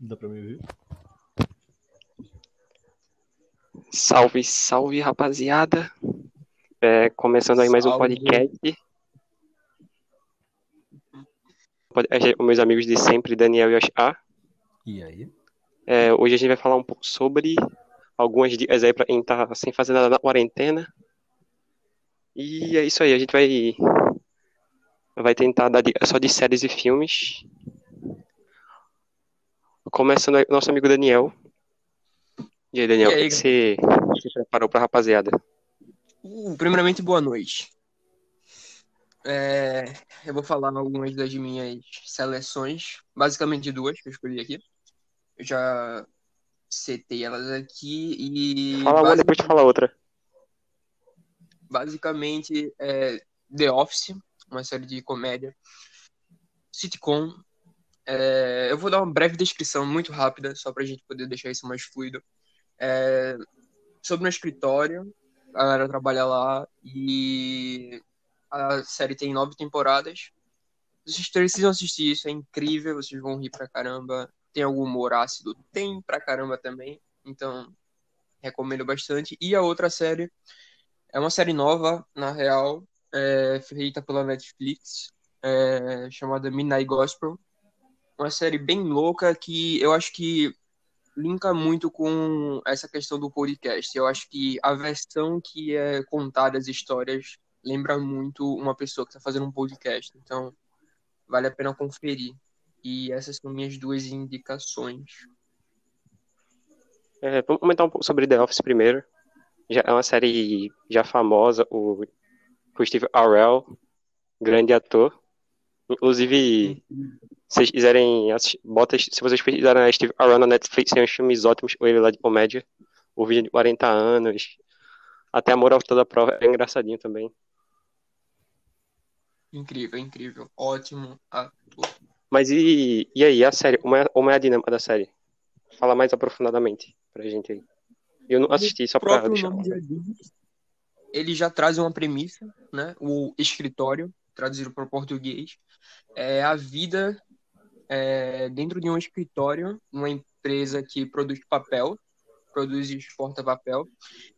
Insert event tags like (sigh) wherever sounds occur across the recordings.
Dá pra me ouvir? Salve, salve, rapaziada. É, começando aí mais um Salve. podcast. Podcast com meus amigos de sempre, Daniel e Yoshá. E aí? É, hoje a gente vai falar um pouco sobre algumas dicas aí pra quem tá sem fazer nada na quarentena. E é isso aí, a gente vai, vai tentar dar dicas só de séries e filmes. Começando aí com o nosso amigo Daniel. E aí, Daniel, E o aí, que que você, você preparou pra rapaziada? Uh, primeiramente, boa noite. É, eu vou falar algumas das minhas seleções, basicamente duas que eu escolhi aqui. Eu já setei elas aqui e Fala uma, depois tu fala outra. basicamente é The Office, uma série de comédia, sitcom. É, eu vou dar uma breve descrição muito rápida, só pra gente poder deixar isso mais fluido. É, sobre um escritório, a galera trabalha lá e a série tem nove temporadas. Vocês precisam assistir isso, é incrível, vocês vão rir pra caramba. Tem algum humor ácido? Tem pra caramba também, então recomendo bastante. E a outra série é uma série nova, na real, é, feita pela Netflix, é, chamada Midnight Gospel. Uma série bem louca que eu acho que linka muito com essa questão do podcast. Eu acho que a versão que é contada as histórias lembra muito uma pessoa que está fazendo um podcast. Então, vale a pena conferir. E essas são minhas duas indicações. É, vamos comentar um pouco sobre The Office primeiro. Já é uma série já famosa, o, o Steve Carell, grande ator. Inclusive, vocês quiserem assistir, bota, se vocês pesquisarem a Steve Carell na Netflix, tem uns filmes ótimos com ele lá de comédia. O vídeo de 40 anos. Até a moral toda a prova é engraçadinho também. Incrível, incrível. Ótimo ator. Mas e, e aí, a série? Como é, como é a dinâmica da série? Fala mais aprofundadamente pra gente aí. Eu não assisti, só pra deixar. ele já traz uma premissa, né? O escritório, traduzido para o português, é a vida é, dentro de um escritório, uma empresa que produz papel, produz e exporta papel.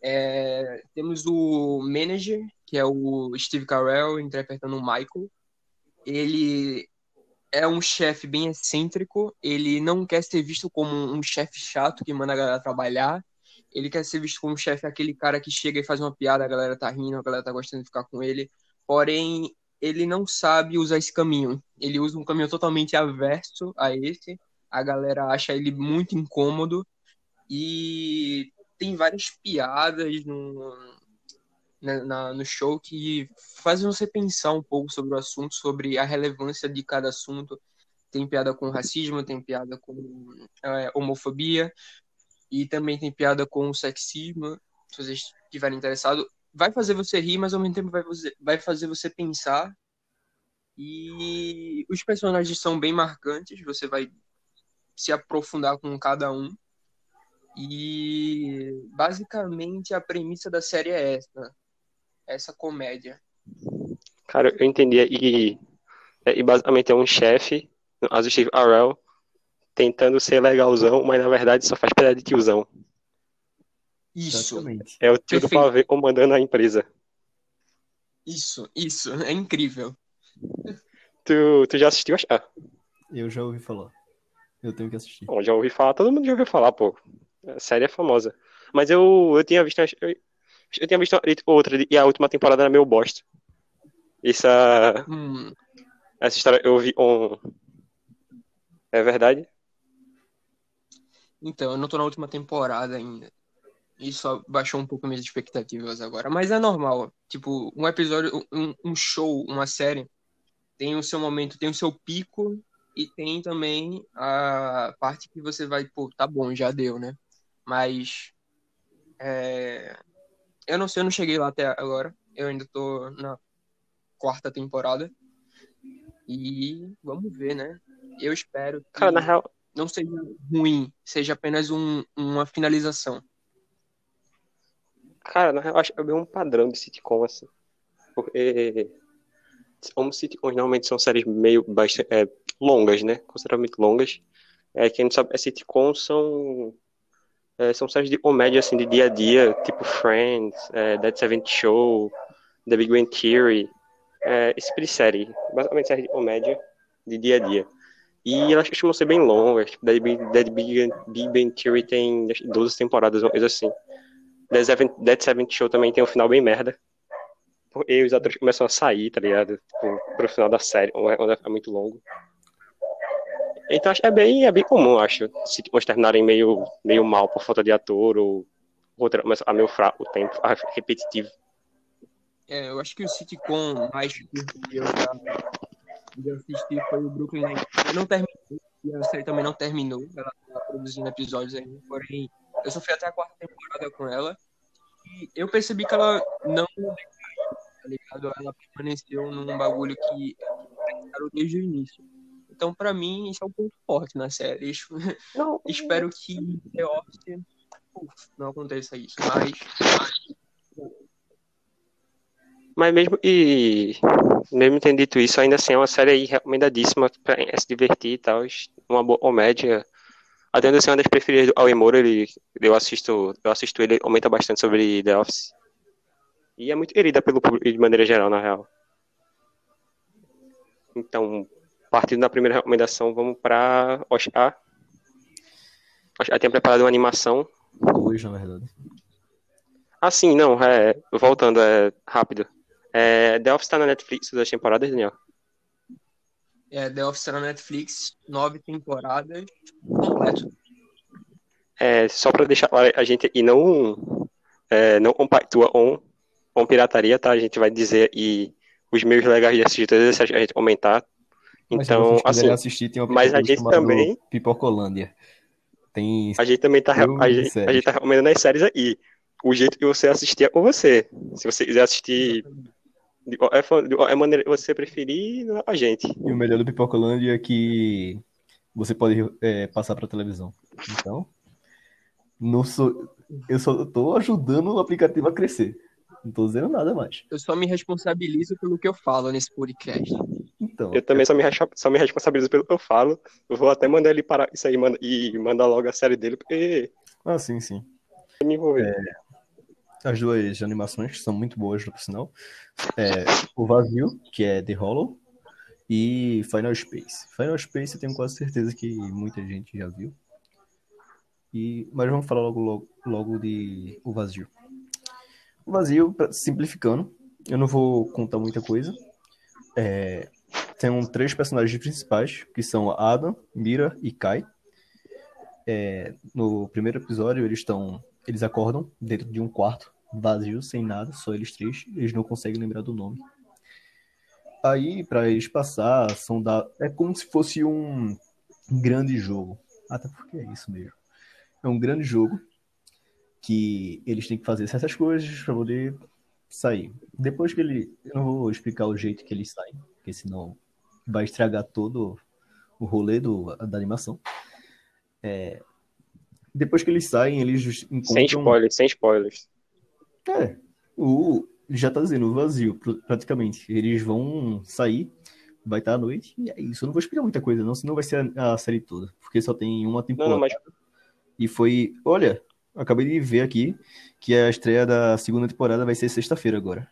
É, temos o manager, que é o Steve Carell, interpretando o Michael. Ele é um chefe bem excêntrico, ele não quer ser visto como um chefe chato que manda a galera trabalhar, ele quer ser visto como um chefe, aquele cara que chega e faz uma piada, a galera tá rindo, a galera tá gostando de ficar com ele. Porém, ele não sabe usar esse caminho. Ele usa um caminho totalmente averso a esse. A galera acha ele muito incômodo. E tem várias piadas no, na- na- no show que fazem você pensar um pouco sobre o assunto, sobre a relevância de cada assunto. Tem piada com racismo, tem piada com é, homofobia, e também tem piada com sexismo, se vocês estiverem interessados. Vai fazer você rir, mas ao mesmo tempo vai, vai fazer você pensar. E os personagens são bem marcantes, você vai se aprofundar com cada um. E basicamente a premissa da série é essa, essa comédia. Cara, eu entendi. E, e basicamente é um chefe, o Steve Carell, tentando ser legalzão, mas na verdade só faz piada de tiozão. Isso. É o tio do Perfeito. pavê comandando a empresa. isso, isso, é incrível. Tu, tu já assistiu? Ah, Eu já ouvi falar. Eu tenho que assistir. bom, já ouvi falar, todo mundo já ouviu falar, pô. A série é famosa. Mas eu, eu tinha visto, eu, eu tinha visto outra, e a última temporada era meio bosta. Essa, Hum, essa história eu vi on... É verdade? Então, eu não tô na última temporada ainda. Isso baixou um pouco minhas expectativas agora. Mas é normal. Tipo, um episódio, um, um show, uma série, tem o seu momento, tem o seu pico e tem também a parte que você vai, pô, tá bom, já deu, né? Mas. é, Eu não sei, eu não cheguei lá até agora. Eu ainda tô na quarta temporada. E vamos ver, né? Eu espero que Cara, na real, não seja ruim, seja apenas um, uma finalização. Cara, na real, acho que é um padrão de sitcom, assim. Porque como sitcoms normalmente são séries meio bastante, é, longas, né? Consideravelmente longas. É, quem não sabe, é sitcom são, é, são séries de comédia, assim, de dia a dia, tipo Friends, é, Dead Seventh Show, The Big Bang Theory, é, esse tipo de série. Basicamente série de comédia de dia a dia. E elas costumam ser bem longas. Tipo, Dead, Big- Dead Big, Big Bang Theory tem acho que 12 temporadas, uma coisa assim. Dead Seventh, Dead Seventh Show também tem um final bem merda. E os atores começam a sair, tá ligado? Tipo, pro final da série, onde é muito longo. Então acho que é bem, é bem comum, acho, se uns terminarem meio, meio mal por falta de ator ou o roteiro começa a meio fraco, o tempo, a repetitivo. É, eu acho que o sitcom mais que eu já assisti foi o Brooklyn Nine-Nine. Não terminou, e a série também não terminou, ela tá produzindo episódios ainda, porém, eu só fui até a quarta temporada com ela, e eu percebi que ela não tá ligado? Ela permaneceu num bagulho que desde o início. Então, pra mim, isso é um ponto forte na série. (laughs) Não, Espero que The Office não aconteça isso, mas Mas mesmo e mesmo tendo dito isso, ainda assim é uma série recomendadíssima pra se divertir e tal, uma boa comédia. Ainda assim, é uma das preferidas do Alan Moore, ele eu assisto, eu assisto ele, aumenta bastante sobre The Office. E é muito querida pelo público de maneira geral, na real. Então, partindo da primeira recomendação, vamos para Oscar. Oscar tem preparado uma animação Hoje, na verdade. Ah, sim, não, é, voltando, é rápido. É, The Office tá na Netflix das temporadas, Daniel? É, The Office tá na Netflix, nove temporadas, completo. É, só pra deixar claro, a gente aqui não, é, não compactua com, com pirataria, tá? A gente vai dizer e os meios legais de assistir todas as séries que a gente comentar. Mas Então, quiserem assim, assistir, tem mas a gente também- Pipocolândia. Tem a gente também tá, a e gente, a gente tá recomendando as séries aí. O jeito que você assistir é com você. Se você quiser assistir de qualquer, fo- de qualquer maneira que você preferir, é a gente. E o melhor do Pipocolândia é que você pode é, passar pra televisão. Então, não sou, eu só tô ajudando o aplicativo a crescer. Não tô dizendo nada mais. Eu só me responsabilizo pelo que eu falo nesse podcast. Então, Eu também só me, só me responsabilizo pelo que eu falo. Eu vou até mandar ele parar isso aí manda- e mandar logo a série dele, porque ah, sim, sim. me envolver. As duas animações são muito boas, por sinal. É, o Vazio, que é The Hollow, e Final Space. Final Space eu tenho quase certeza que muita gente já viu. E, mas vamos falar logo, logo, logo de O Vazio. O Vazio, simplificando, eu não vou contar muita coisa. É, tem três personagens principais, que são Adam, Mira e Kai. É, no primeiro episódio, eles estão eles acordam dentro de um quarto vazio, sem nada, só eles três. Eles não conseguem lembrar do nome. Aí, para eles passar, são da... é como se fosse um grande jogo. Até porque é isso mesmo. É um grande jogo que eles têm que fazer certas coisas para poder sair. Depois que ele. Eu não vou explicar o jeito que eles saem, porque senão vai estragar todo o rolê do, da animação. É, Depois que eles saem, eles encontram. Sem spoilers, sem spoilers. É, o, já tá dizendo, o vazio, pr- praticamente. Eles vão sair, vai estar à noite, e é isso. Eu não vou explicar muita coisa, não, senão vai ser a, a série toda. Porque só tem uma temporada. não, mas E foi. Olha, acabei de ver aqui que a estreia da segunda temporada vai ser sexta-feira agora.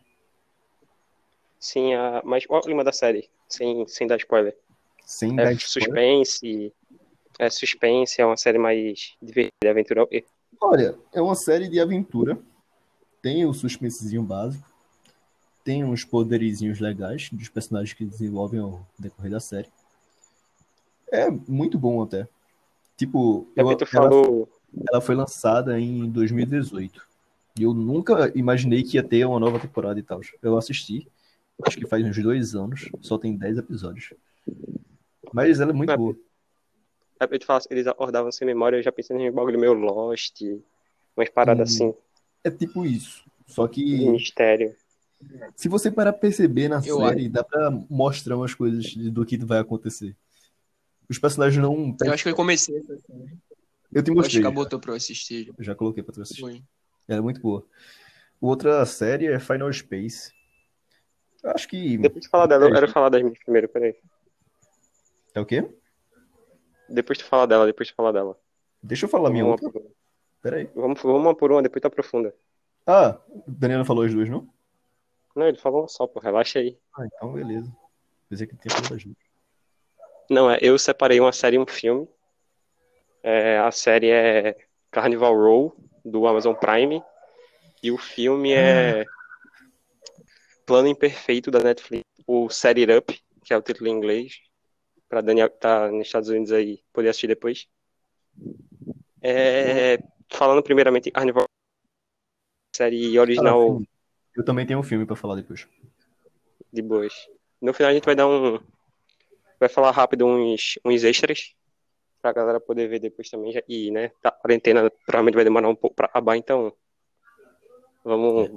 sim, a, mas qual é o clima da série? Sem, sem dar spoiler. Sem É dar spoiler. suspense. É suspense, é uma série mais divertida, aventura. e- Olha, é uma série de aventura. Tem o suspensezinho básico. Tem uns poderizinhos legais dos personagens que desenvolvem ao decorrer da série. É muito bom até. Tipo, É eu- ela, falou. ela foi lançada em 2018. E eu nunca imaginei que ia ter uma nova temporada e tal. Eu assisti, acho que faz uns dois anos, só tem 10 episódios. Mas ela é muito É, boa. É porque tu fala, eles acordavam sem memória, eu já pensei em um bagulho meio Lost, umas paradas Hum. assim, É tipo isso. Só de que mistério. se você parar pra perceber na Eu série, dá pra mostrar umas coisas do que vai acontecer. Os personagens não. Eu acho que eu comecei essa série. Eu te Eu acho mostrei. que a botou pra eu assistir. Eu já coloquei pra tu assistir. Foi. Era muito boa. Outra série é Final Space. Eu acho que. Depois de falar dela, eu quero falar das minhas primeiro, peraí. É o quê? Depois tu fala dela, depois tu fala dela. Deixa eu falar minha Vamos outra. uma por uma. Pera aí. Vamos, vamos uma por uma, depois tu aprofunda. Ah, o Daniel não falou as duas, não? Não, ele falou uma só, pô, relaxa aí. Ah, então beleza. Pensei que tinha falado as duas. Não, é, eu separei uma série e um filme. É, a série é Carnival Row, do Amazon Prime. E o filme é Plano Imperfeito, da Netflix. O Set It Up, que é o título em inglês. Pra Daniel que tá nos Estados Unidos aí poder assistir depois. É, falando primeiramente em Carnival série original. Eu também tenho um filme pra falar depois. de boas. No final a gente vai dar um. Vai falar rápido uns, uns extras pra galera poder ver depois também. E, né, tá, a quarentena provavelmente vai demorar um pouco pra acabar, então. Vamos,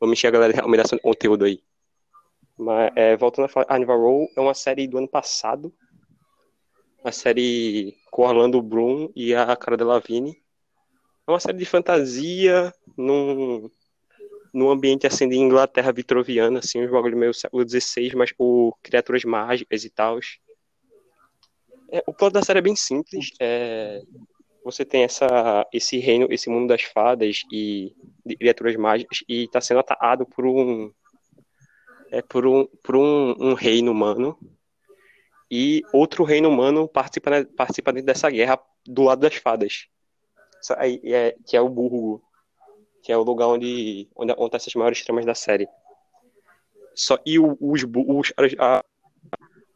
vamos encher a galera realmente desse conteúdo aí. Mas, é, voltando a falar, Carnival Row é uma série do ano passado. Uma série com Orlando Bloom e a Cara Delevingne. É uma série de fantasia num, num ambiente assim de Inglaterra vitroviana, assim, um bagulho meio século XVI, mas com criaturas mágicas e tal. É, o plot da série é bem simples. É, você tem essa, esse reino, esse mundo das fadas e de criaturas mágicas e está sendo atacado por um é por um por um, um reino humano e outro reino humano participa participa dentro dessa guerra do lado das fadas. É, que é o Burgo, que é o lugar onde, onde acontecem as maiores tramas da série. Só, e os, os, caras- a-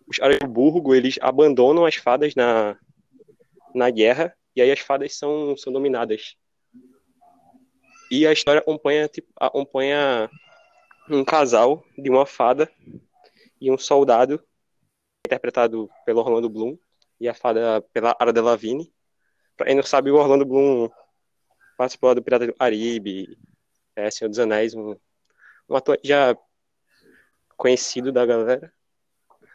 os Burgo, eles abandonam as fadas na, na guerra, e aí as fadas são, são dominadas. E a história acompanha, tipo, acompanha um casal de uma fada e um soldado, interpretado pelo Orlando Bloom, e a fada pela Ara Delevingne. Pra quem não sabe, o Orlando Bloom participou do Pirata do Caribe, é, Senhor dos Anéis, um, um ator já conhecido da galera.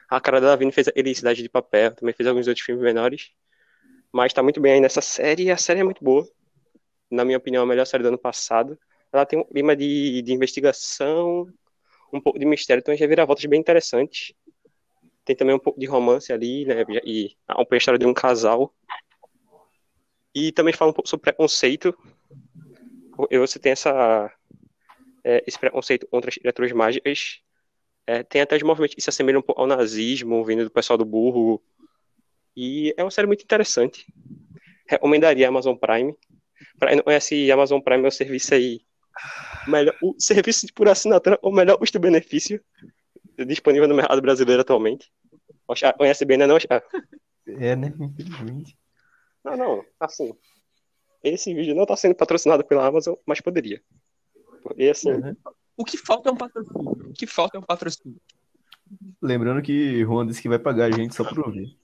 A cara da Vini fez ele Cidade de Papel, também fez alguns outros filmes menores. Mas tá muito bem aí nessa série, e a série é muito boa. Na minha opinião, a melhor série do ano passado. Ela tem um clima de, de investigação, um pouco de mistério, tem umas reviravoltas bem interessantes. Tem também um pouco de romance ali, né? E a história de um casal. E também fala um pouco sobre preconceito. Você tem essa, é, esse preconceito contra as criaturas mágicas. É, tem até os movimentos que se assemelham um pouco ao nazismo, vindo do pessoal do burro. E é uma série muito interessante. Recomendaria a Amazon Prime. Pra quem não conhece, Amazon Prime é o serviço aí. Melhor, o serviço por assinatura, o melhor custo-benefício disponível no mercado brasileiro atualmente. Oxa, Conhece bem, né, não, Oxa? É, né? Infelizmente. Não, não, assim. Esse vídeo não está sendo patrocinado pela Amazon, mas poderia. E assim, né? O que falta é um patrocínio. O que falta é um patrocínio. Lembrando que Juan disse que vai pagar a gente só por ouvir.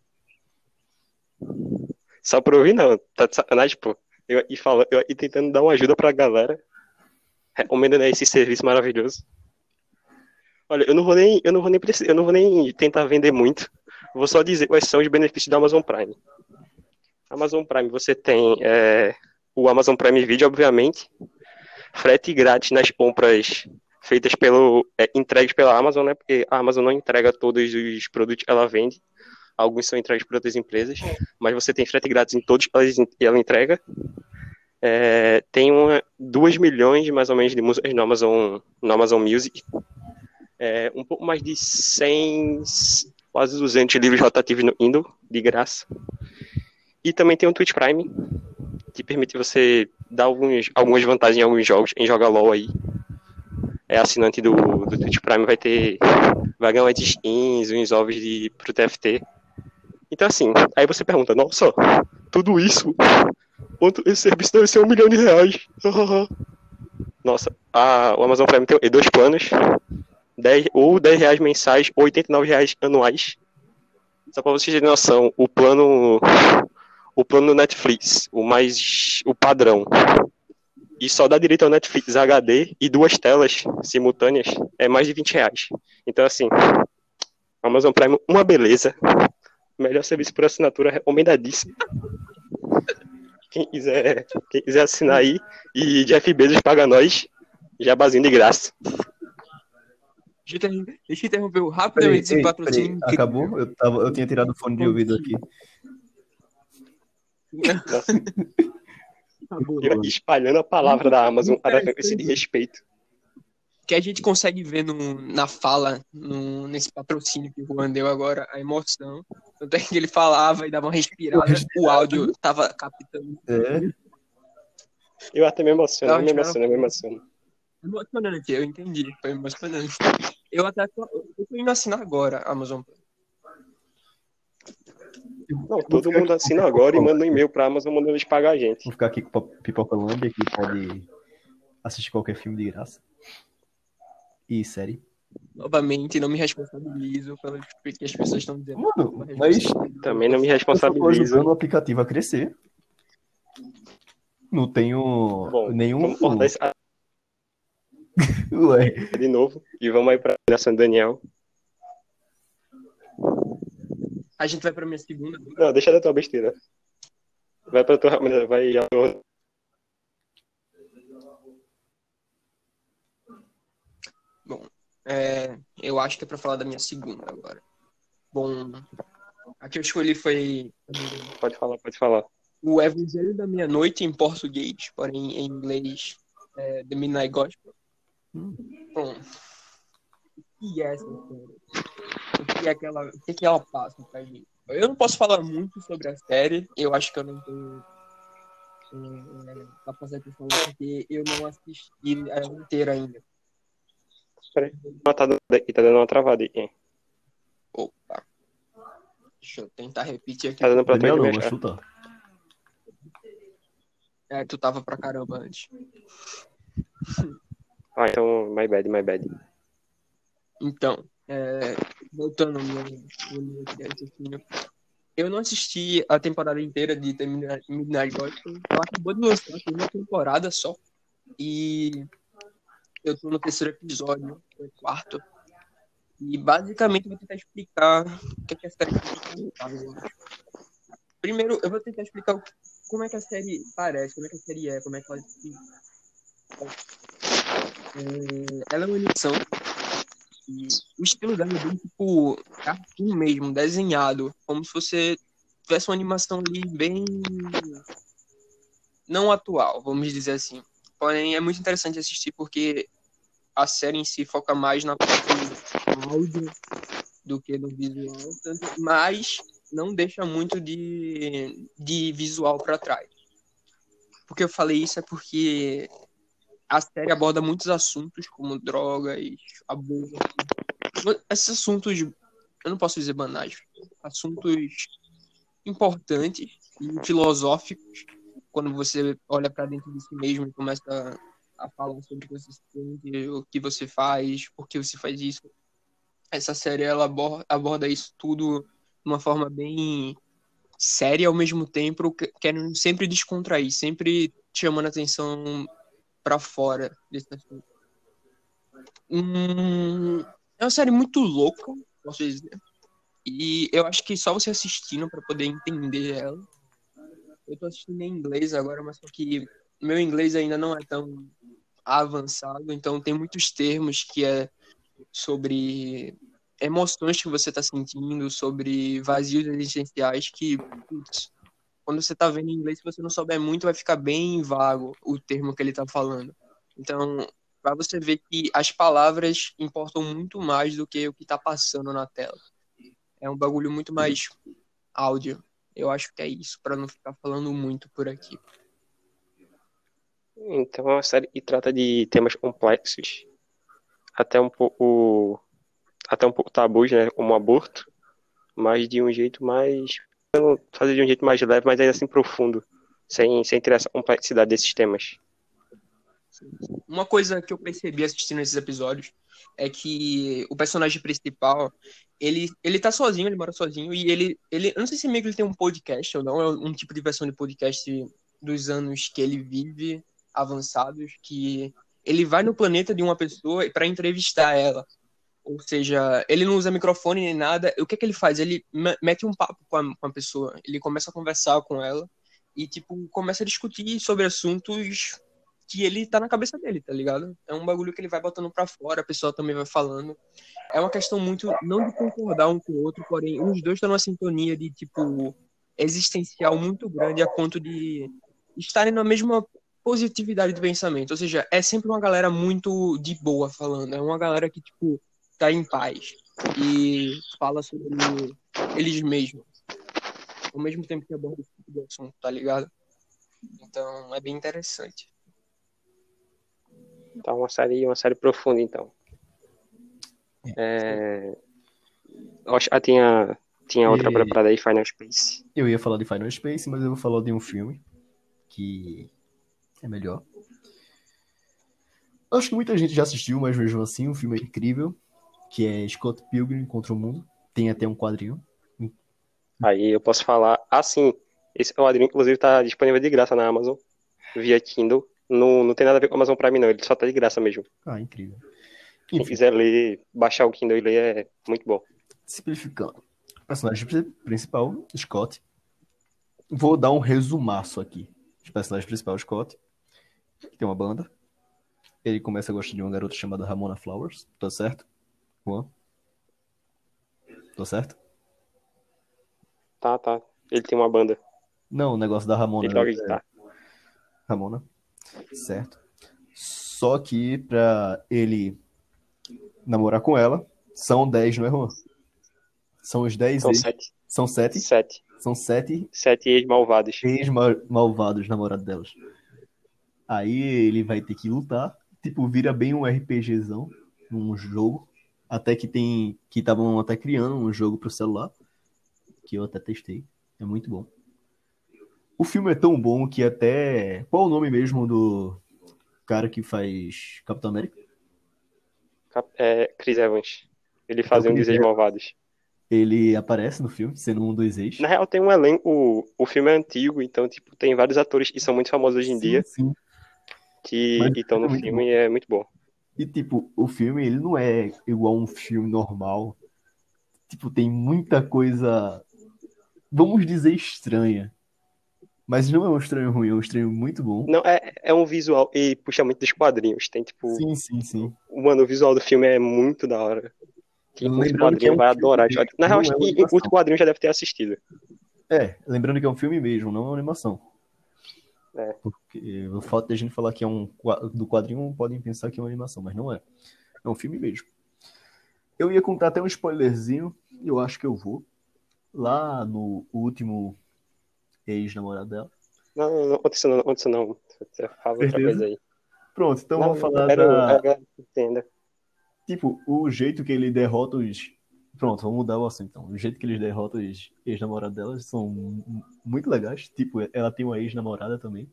só pra ouvir, não. Tá de sacanagem, pô. Eu e fala, eu e tentando dar uma ajuda pra galera. Recomendando aí esse serviço maravilhoso. Olha, eu não vou nem, eu não vou nem eu não vou nem tentar vender muito. Vou só dizer quais são os benefícios da Amazon Prime. Amazon Prime, você tem é, o Amazon Prime Video, obviamente, frete grátis nas compras feitas pelo, é, entregues pela Amazon, né? Porque a Amazon não entrega todos os produtos que ela vende. Alguns são entregues por outras empresas, mas você tem frete grátis em todos que ela entrega. É, tem uma, 2 milhões mais ou menos de músicas no Amazon, no Amazon Music. É, um pouco mais de 100, quase 200 livros rotativos no Kindle, de graça. E também tem o Twitch Prime, que permite você dar alguns, algumas vantagens em alguns jogos, em jogar LOL aí. É assinante do, do Twitch Prime, vai ter. Vai ganhar umas skins, uns ovos de, pro TFT. Então assim, aí você pergunta, nossa, tudo isso? Quanto esse serviço deve ser um milhão de reais? (laughs) Nossa, a, o Amazon Prime tem dois planos. 10, ou 10 reais mensais ou 89 reais anuais. Só pra vocês terem noção, o plano o plano Netflix, o mais o padrão, e só dá direito ao Netflix HD e duas telas simultâneas, é mais de 20 reais. Então assim, Amazon Prime, uma beleza. Melhor serviço por assinatura, recomendadíssimo. Quem quiser, quem quiser assinar aí, e Jeff Bezos paga nós, jabazinho de graça. Deixa eu, inter- deixa eu interromper rapidamente esse patrocínio. peraí, acabou? Eu, tava, eu tinha tirado o fone de ouvido aqui. (laughs) Aqui espalhando a palavra da Amazon para esse de respeito. Que a gente consegue ver no, na fala, no- nesse patrocínio que o Juan deu agora, a emoção. Tanto é que ele falava e dava uma respirada, o áudio tava captando. É, Eu até me emociono, eu me emociono, eu me emociono. Emocionante, eu entendi, foi emocionante. Eu até tô, eu tô indo assinar agora, Amazon. Não, todo mundo assina agora e manda um e-mail pra Amazon mandando eles pagar a gente. vou ficar aqui com a Pipocolândia, que pode assistir qualquer filme de graça. E série. Novamente, não me responsabilizo pelo que as pessoas estão dizendo. Mano, mas Também não me eu só tô responsabilizo. ajudando o aplicativo a crescer. Não tenho Bom, nenhum. vamos cortar esse (laughs) Ué, de novo e vamos aí pra Nação Daniel. A gente vai pra minha segunda. Não, deixa da tua besteira. Vai pra tua. Vai. É, eu acho que é pra falar da minha segunda agora. Bom, a que eu escolhi foi Pode falar, pode falar. O Evangelho da Meia-Noite em português, porém em inglês é The Midnight Gospel. Bom, o que é essa série? O que é que ela, o que, é que ela passa pra gente? Eu não posso falar muito sobre a série, eu acho que eu não tenho capacidade de falar porque eu não assisti ela inteira ainda. Ah, tá, dando, tá dando uma travada aí. Opa. Deixa eu tentar repetir aqui. Tá dando pra tu Daniel não, tá. É, tu tava pra caramba antes. Ah, então, my bad, my bad. Então, é, voltando ao meu, raciocínio, eu não assisti a temporada inteira de The Midnight Gospel. Ela acabou de lançar uma temporada só. E eu tô no terceiro episódio, no quarto. E basicamente eu vou tentar explicar o que, é que a série tem Primeiro, eu vou tentar explicar como é que a série parece, como é que a série é, como é que ela. É, ela é uma animação e o estilo dela é bem tipo cartoon mesmo, desenhado, como se você tivesse uma animação ali bem não atual, vamos dizer assim. Porém, é muito interessante assistir porque a série em si foca mais na parte do áudio do que no visual, mas não deixa muito de, de visual para trás. Porque eu falei isso é porque a série aborda muitos assuntos como drogas, abuso, esses assuntos, eu não posso dizer banais, assuntos importantes e filosóficos quando você olha para dentro de si mesmo e começa a, falar sobre o que você sente, o que você faz, por que você faz isso. Essa série ela aborda, isso tudo de uma forma bem séria ao mesmo tempo, que- querendo sempre descontrair, sempre chamando a atenção para fora desse assunto. Hum, é uma série muito louca, posso dizer. E eu acho que só você assistindo para poder entender ela. Eu tô assistindo em inglês agora, mas só que meu inglês ainda não é tão avançado, então tem muitos termos que é sobre emoções que você tá sentindo, sobre vazios existenciais que, putz, quando você tá vendo em inglês, se você não souber muito, vai ficar bem vago o termo que ele tá falando. Então, para você ver que as palavras importam muito mais do que o que tá passando na tela. É um bagulho muito mais áudio. Eu acho que é isso, para não ficar falando muito por aqui. Então é uma série que trata de temas complexos, até um pouco, até um pouco tabus, né, como aborto, mas de um jeito mais, fazer de um jeito mais leve, mas ainda assim profundo, sem, sem ter essa complexidade desses temas. Uma coisa que eu percebi assistindo esses episódios é que o personagem principal, ele, ele tá sozinho, ele mora sozinho, e ele, ele. Eu não sei se meio que ele tem um podcast ou não, é um tipo de versão de podcast dos anos que ele vive, avançados, que ele vai no planeta de uma pessoa para entrevistar ela. Ou seja, ele não usa microfone nem nada. O que é que ele faz? Ele me- mete um papo com a, com a pessoa, ele começa a conversar com ela e, tipo, começa a discutir sobre assuntos que ele tá na cabeça dele, tá ligado? É um bagulho que ele vai botando pra fora, a pessoa também vai falando. É uma questão muito, não de concordar um com o outro, porém, os dois estão numa sintonia de, tipo, existencial muito grande a ponto de estarem na mesma positividade de pensamento. Ou seja, é sempre uma galera muito de boa falando. É uma galera que, tipo, tá em paz e fala sobre eles mesmos. Ao mesmo tempo que aborda esse tipo de assunto, tá ligado? Então, é bem interessante. Tá uma série, uma série profunda, então. É... Acho, ah, tinha, tinha outra E- preparada aí, Final Space. Eu ia falar de Final Space, mas eu vou falar de um filme que é melhor. Acho que muita gente já assistiu, mas mesmo assim, o filme é incrível, que é Scott Pilgrim contra o Mundo. Tem até um quadrinho. Aí eu posso falar. Ah, sim. Esse quadrinho, inclusive, tá disponível de graça na Amazon, via Kindle. Não, não tem nada a ver com a Amazon Prime, não. Ele só tá de graça mesmo. Ah, incrível. Quem Enfim, quiser ler, baixar o Kindle e ler é muito bom. simplificando. O personagem pri- principal, Scott. Vou dar um resumaço aqui. O personagem principal, Scott, que tem uma banda. Ele começa a gostar de uma garota chamada Ramona Flowers. Tá certo? Juan? Tô certo? Tá, tá. Ele tem uma banda. Não, o negócio da Ramona. Ele toca né? guitarra. Ramona. Certo. Só que pra ele namorar com ela, são 10, não é, Juan? São os 10 São ex. sete. São 7. Sete. São 7 Sete ex-malvados. ex-malvados namorados delas. Aí ele vai ter que lutar. Tipo, vira bem um RPGzão, um jogo. Até que tem. Que estavam até criando um jogo pro celular. Que eu até testei. É muito bom. O filme é tão bom que até. Qual o nome mesmo do cara que faz Capitão América? Cap- É, Chris Evans. Ele fazia um dos ex-malvados. Ele aparece no filme, sendo um dos ex. Na real, tem um elenco. O, o filme é antigo, então, tipo, tem vários atores que são muito famosos hoje em Sim, dia sim. Que Mas estão no é filme bom. e é muito bom. E, tipo, o filme, ele não é igual um filme normal. Tipo, tem muita coisa, vamos dizer, estranha. Mas não é um estranho ruim, é um estranho muito bom. Não, é, é um visual e puxa muito dos quadrinhos. Tem, tipo, Sim, sim, sim. mano, o visual do filme é muito da hora. Quem curte Lembrando que é quadrinho um vai adorar. Na real, é quem curte quadrinho já deve ter assistido. É, lembrando que é um filme mesmo, não é uma animação. É. Porque o fato de a gente falar que é um do quadrinho, podem pensar que é uma animação, mas não é. É um filme mesmo. Eu ia contar até um spoilerzinho, eu acho que eu vou. Lá no último ex-namorado dela. Não, não, não, isso não, isso não. Você fala outra coisa aí. Pronto, então não, vamos falar quero, da. entenda. Tipo, o jeito que ele derrota os. Pronto, vamos mudar o assunto então. O jeito que eles derrotam os ex-namorados delas são mu- muito legais. Tipo, ela tem uma ex-namorada também.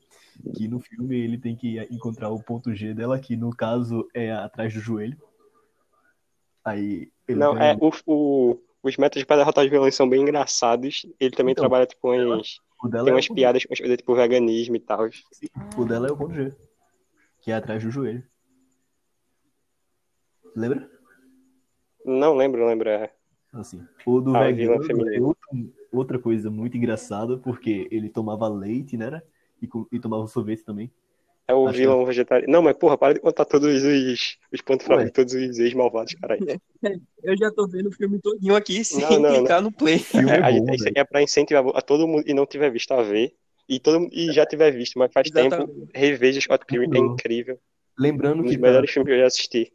Que no filme ele tem que encontrar o ponto G dela, que no caso é atrás do joelho. Aí Não, ganha- é, o, o- os métodos para derrotar os vilões são bem engraçados. Ele também Então, trabalha, tipo, dela tem é umas o, piadas, umas coisas, tipo, veganismo e tal. o dela é o ponto G. Que é atrás do joelho. Lembra? Não lembro, lembro. É. Assim, o do Ah, vegano é feminina. outro- outra coisa muito engraçada, porque ele tomava leite, né? E, e tomava sorvete também. É o Acho vilão vegetariano. Não, mas porra, para de contar todos os, os pontos fracos todos os ex-malvados, caralho. Eu já tô vendo o filme todinho aqui sem Não, não, clicar no play. É, é a bom, gente- é pra incentivar a todo mundo e não tiver visto a ver. E, todo, mundo- e já tiver visto, mas faz tempo, Exatamente. reveja Scott Pilgrim, é Não. incrível. Lembrando Um que dos tá, melhores filmes que eu já assisti.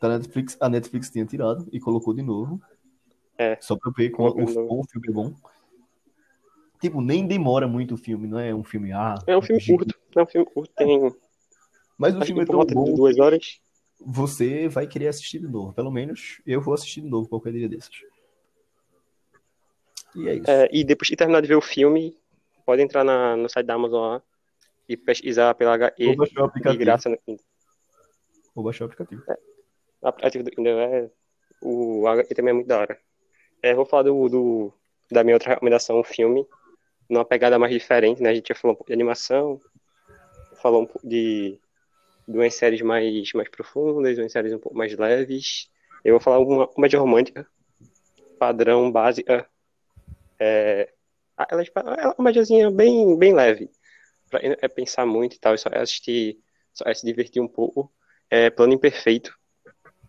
tá na Netflix, a Netflix tinha tirado e colocou de novo. É. Só pra ver como de o, o filme é bom. Tipo, nem demora muito o filme, não é um filme. Ah, É um filme curto. É um filme curto, tem Mas o acho filme é tão bom duas horas. você vai querer assistir de novo. Pelo menos eu vou assistir de novo qualquer dia desses. E é isso. É, e depois de terminar de ver o filme, pode entrar na, no site da Amazon lá e pesquisar pela HE de graça no Kindle. Vou baixar o aplicativo. O aplicativo do Kindle é. O HE também é muito da hora. É, vou falar do, do, da minha outra recomendação, um filme, numa pegada mais diferente, né? A gente já falou um pouco de animação, falou um pouco de, de umas séries mais, mais profundas, umas séries um pouco mais leves. Eu vou falar uma comédia romântica, padrão, básica. É, ela, é tipo- ela é uma comédiazinha bem, bem leve. Pra, é pensar muito e tal, só é assistir, só é se divertir um pouco. É Plano Imperfeito,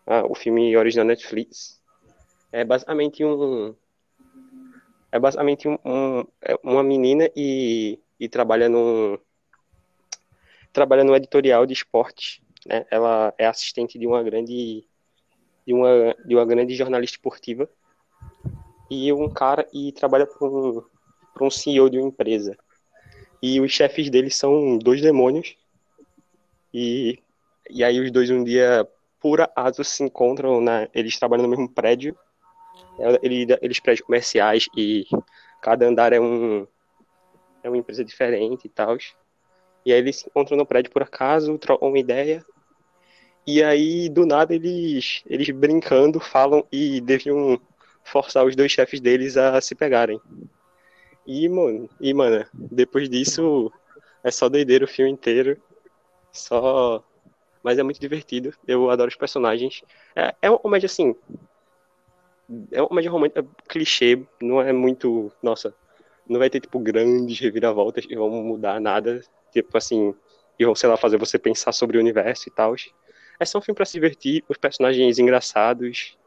ah, o filme original Netflix. É basicamente um, é basicamente um, um- é uma menina e, e trabalha num trabalha no editorial de esportes, né? Ela é assistente de uma grande de uma de uma grande jornalista esportiva e um cara e trabalha para um, um CEO de uma empresa. E os chefes dele são dois demônios. E, e aí os dois um dia, por acaso, se encontram na. Eles trabalham no mesmo prédio. Ele, eles prédios comerciais e cada andar é um é uma empresa diferente e tal. E aí eles se encontram no prédio por acaso, trocam uma ideia. E aí, do nada, eles, eles brincando falam e deviam forçar os dois chefes deles a se pegarem. E, mano, e, mano, depois disso é só doideira o filme inteiro. Só. Mas é muito divertido. Eu adoro os personagens. É, é uma comédia assim. É uma comédia romântica clichê. Não é muito. Nossa. Não vai ter, tipo, grandes reviravoltas que vão mudar nada. Tipo assim. E vão, sei lá, fazer você pensar sobre o universo e tal. É só um filme pra se divertir. Os personagens engraçados.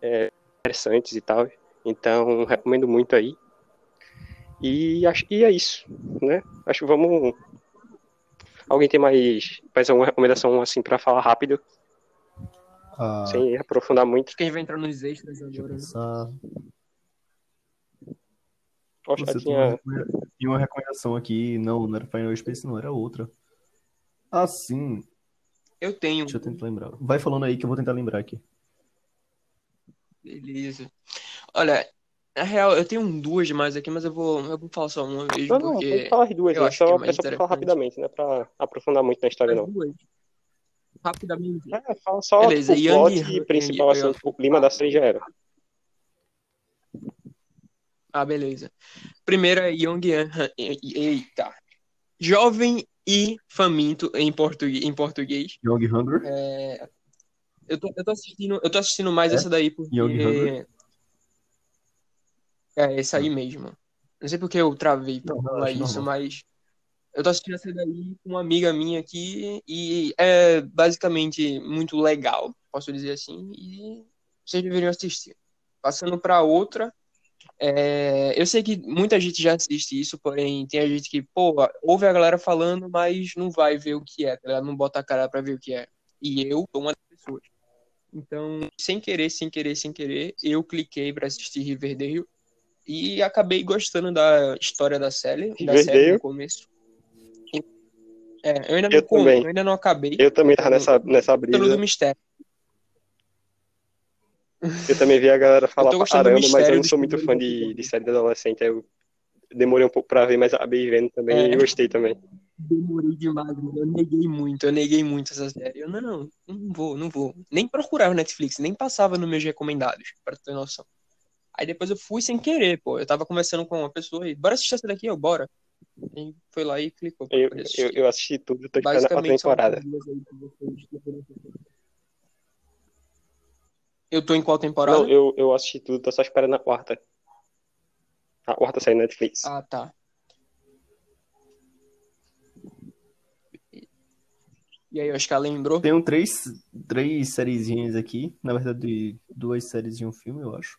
é, interessantes e tal. Então, recomendo muito aí. E, acho, e é isso, né? Acho que vamos. Alguém tem mais, mais alguma recomendação assim para falar rápido, Ah, sem aprofundar muito? Acho que a gente vai entrar nos extras agora. né? que Você eu tinha uma, recomendação aqui. Não, não era Final Space, não, era outra. Ah, sim. Eu tenho. Deixa eu tentar lembrar. Vai falando aí que eu vou tentar lembrar aqui. Beleza. Olha, na real, eu tenho duas demais aqui, mas eu vou, eu vou falar só uma vez, Não, não, porque pode falar as duas, eu né? acho que é Só, mais é só pra falar rapidamente, não é pra aprofundar muito na história, As não. duas, rapidamente. É, fala só Beleza, tipo, o plot Han- principal, assim, Young- tipo, o clima da série já era. Ah, beleza. Primeiro é Young Han- Eita. Jovem e faminto em português, em português. Young Hunger. É, eu tô, eu tô assistindo, eu tô assistindo mais É? essa daí porque Young Hunger? é essa aí mesmo. Não sei porque eu travei pra Não, falar relaxa, isso, normal. mas eu tô assistindo essa daí com uma amiga minha aqui e é basicamente muito legal, posso dizer assim, e vocês deveriam assistir. Passando pra outra, é, eu sei que muita gente já assiste isso, porém tem a gente que, pô, ouve a galera falando, mas não vai ver o que é, tá ligado? Não bota a cara pra ver o que é. E eu sou uma das pessoas. Então, sem querer, sem querer, sem querer, eu cliquei pra assistir Riverdale e acabei gostando da história da série, da série Riverdale? no começo. É, eu ainda não, Eu também. eu ainda não acabei. Eu também tava nessa, nessa brisa. do mistério. Eu também vi a galera falar pra caramba, mas eu não sou muito fã de, de série de adolescente. Eu demorei um pouco pra ver, mas acabei vendo também É. e gostei também. Demorei demais, mano. Eu neguei muito, eu neguei muito essa série. Eu, não, não, não vou, não vou. Nem procurava Netflix, nem passava nos meus recomendados, pra ter noção. Aí depois eu fui sem querer, pô. Eu tava conversando com uma pessoa e, bora assistir essa daqui, eu, bora. E foi lá e clicou Eu, eu, eu assisti tudo, tô esperando a temporada. Eu tô em qual temporada? Não, eu, eu assisti tudo, tô só esperando a quarta. A quarta sair na Netflix. Ah, tá. E aí, acho que ela lembrou. Tenho três, três sériezinhas aqui. Na verdade, duas séries e um filme, eu acho.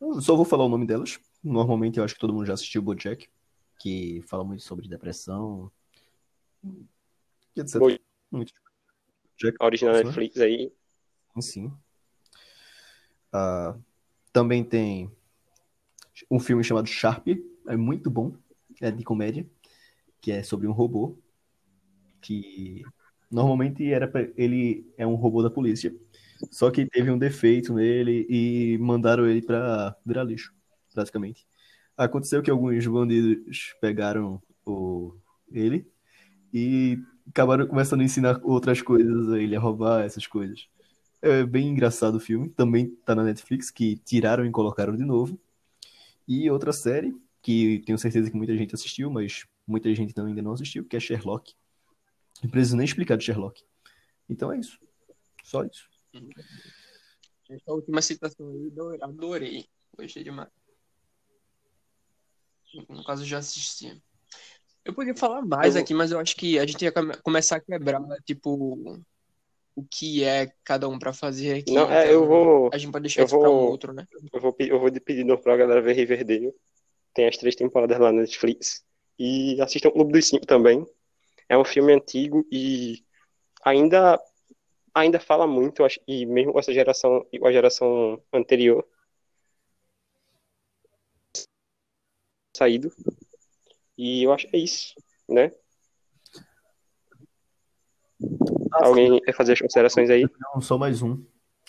Eu só vou falar o nome delas. Normalmente, eu acho que todo mundo já assistiu o BoJack, que fala muito sobre depressão, e etc. Muito. Jack, A original né? Netflix aí. sim. Ah, também tem um filme chamado Sharp, é muito bom, é de comédia, que é sobre um robô que normalmente era pra, ele é um robô da polícia, só que teve um defeito nele e mandaram ele pra virar lixo, basicamente. Aconteceu que alguns bandidos pegaram o ele e acabaram começando a ensinar outras coisas a ele a roubar essas coisas. É bem engraçado o filme, também tá na Netflix, que tiraram e colocaram de novo. E outra série, que tenho certeza que muita gente assistiu, mas muita gente não, ainda não assistiu, que é Sherlock. Não preciso nem explicar de Sherlock. Então é isso. Só isso. Essa última citação adorei. adorei. Gostei demais. No caso, eu já assisti. Eu poderia falar mais Eu- aqui, mas eu acho que a gente ia come- começar a quebrar, tipo, o que é cada um pra fazer aqui. Não, é, então eu vou. A gente pode deixar eu isso pra um vou- outro, né? Eu vou, eu vou pedir novo pra galera ver Riverdale. Tem as três temporadas lá na Netflix. E assistam o Clube dos Cinco também. É um filme antigo e ainda, ainda fala muito, e mesmo com essa geração e com a geração anterior. Saído. E eu acho que é isso, né? Alguém quer fazer as considerações aí? Não, só mais um.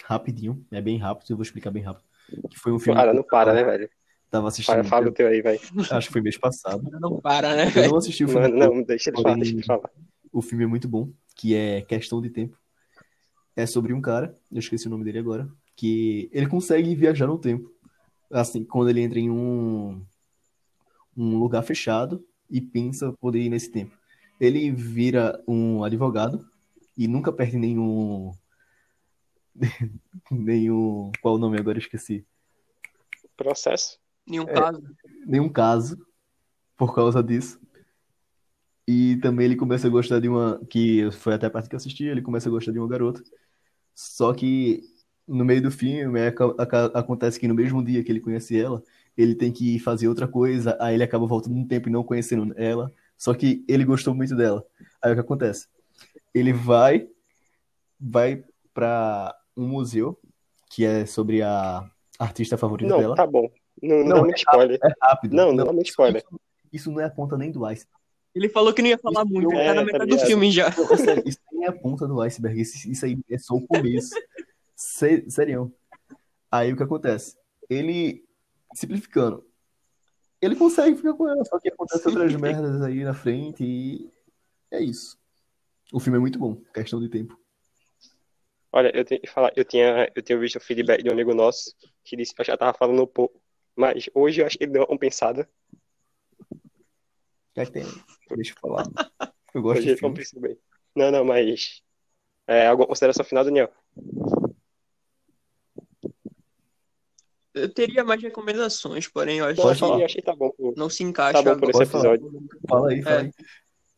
Rapidinho. É bem rápido, eu vou explicar bem rápido. Que foi um filme Para, que não para, né, velho? tava assistindo. Para, fala o teu aí, vai. Acho que foi mês passado. Não para, né, Eu velho? não assisti o filme. Mano, todo. não, deixa ele falar, deixa ele falar. O filme é muito bom, que é Questão de Tempo. É sobre um cara, eu esqueci o nome dele agora, que ele consegue viajar no tempo. Assim, quando ele entra em um, um lugar fechado e pensa poder ir nesse tempo. Ele vira um advogado e nunca perde nenhum. (laughs) nenhum. Qual o nome agora? Eu esqueci. Processo. Nenhum É. caso. nenhum caso por causa disso. E também ele começa a gostar de uma. Que foi até a parte que eu assisti, ele começa a gostar de uma garota. Só que no meio do filme aca- acontece que no mesmo dia que ele conhece ela, ele tem que fazer outra coisa, aí ele acaba voltando no tempo e não conhecendo ela. Só que ele gostou muito dela. Aí o que acontece? Ele vai, vai pra um museu que é sobre a artista favorita Não, dela. tá bom. Não, não, Não, muito spoiler. É rápido. Não, não muito spoiler. Isso, isso não é a ponta nem do iceberg. Ele falou que não ia falar Isso muito, não ele tá é, na tá metade do filme já. Não, é isso nem é a ponta do iceberg. Isso, isso aí é só o começo. Sé- Sério. Aí o que acontece? Ele, simplificando, ele consegue ficar com ela, só que acontece outras merdas aí na frente e é isso. O filme é muito bom, questão de tempo. Olha, eu tenho que falar, eu tinha, eu tinha visto o feedback de um amigo nosso que disse que eu já tava falando um pouco, mas hoje eu acho que ele deu uma compensada. Já tem, deixa eu falar. Eu (laughs) gosto Hoje de filme. Não, não, mas. É, alguma consideração final, Daniel? Eu teria mais recomendações, porém eu acho Pode que achei tá bom. por- não se encaixa Tá bom por esse Pode falar. episódio. Fala aí, fala É. aí.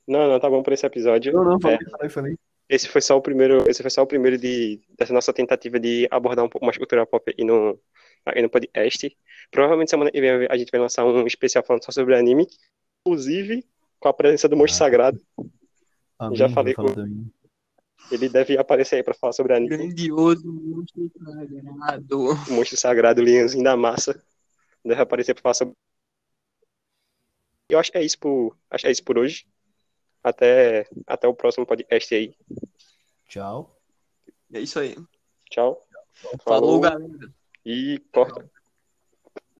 Não, não, tá bom por esse episódio. Não, não, É, falei, falei, falei. esse foi só o primeiro, esse foi só o primeiro de, dessa nossa tentativa de abordar um pouco mais cultura pop aí no, aí no podcast. Provavelmente semana que vem a gente vai lançar um especial falando só sobre anime, inclusive com a presença do Monstro Ah. Sagrado. Amém, Já falei com- também. Ele deve aparecer aí pra falar sobre anime. grandioso, monstro sagrado. O Monstro Sagrado, o Leãozinho da Massa. Deve aparecer pra falar sobre. Eu acho que é isso por, acho que é isso por hoje. Até, até o próximo podcast aí. Tchau. É isso aí. Tchau. Falou, galera. E corta.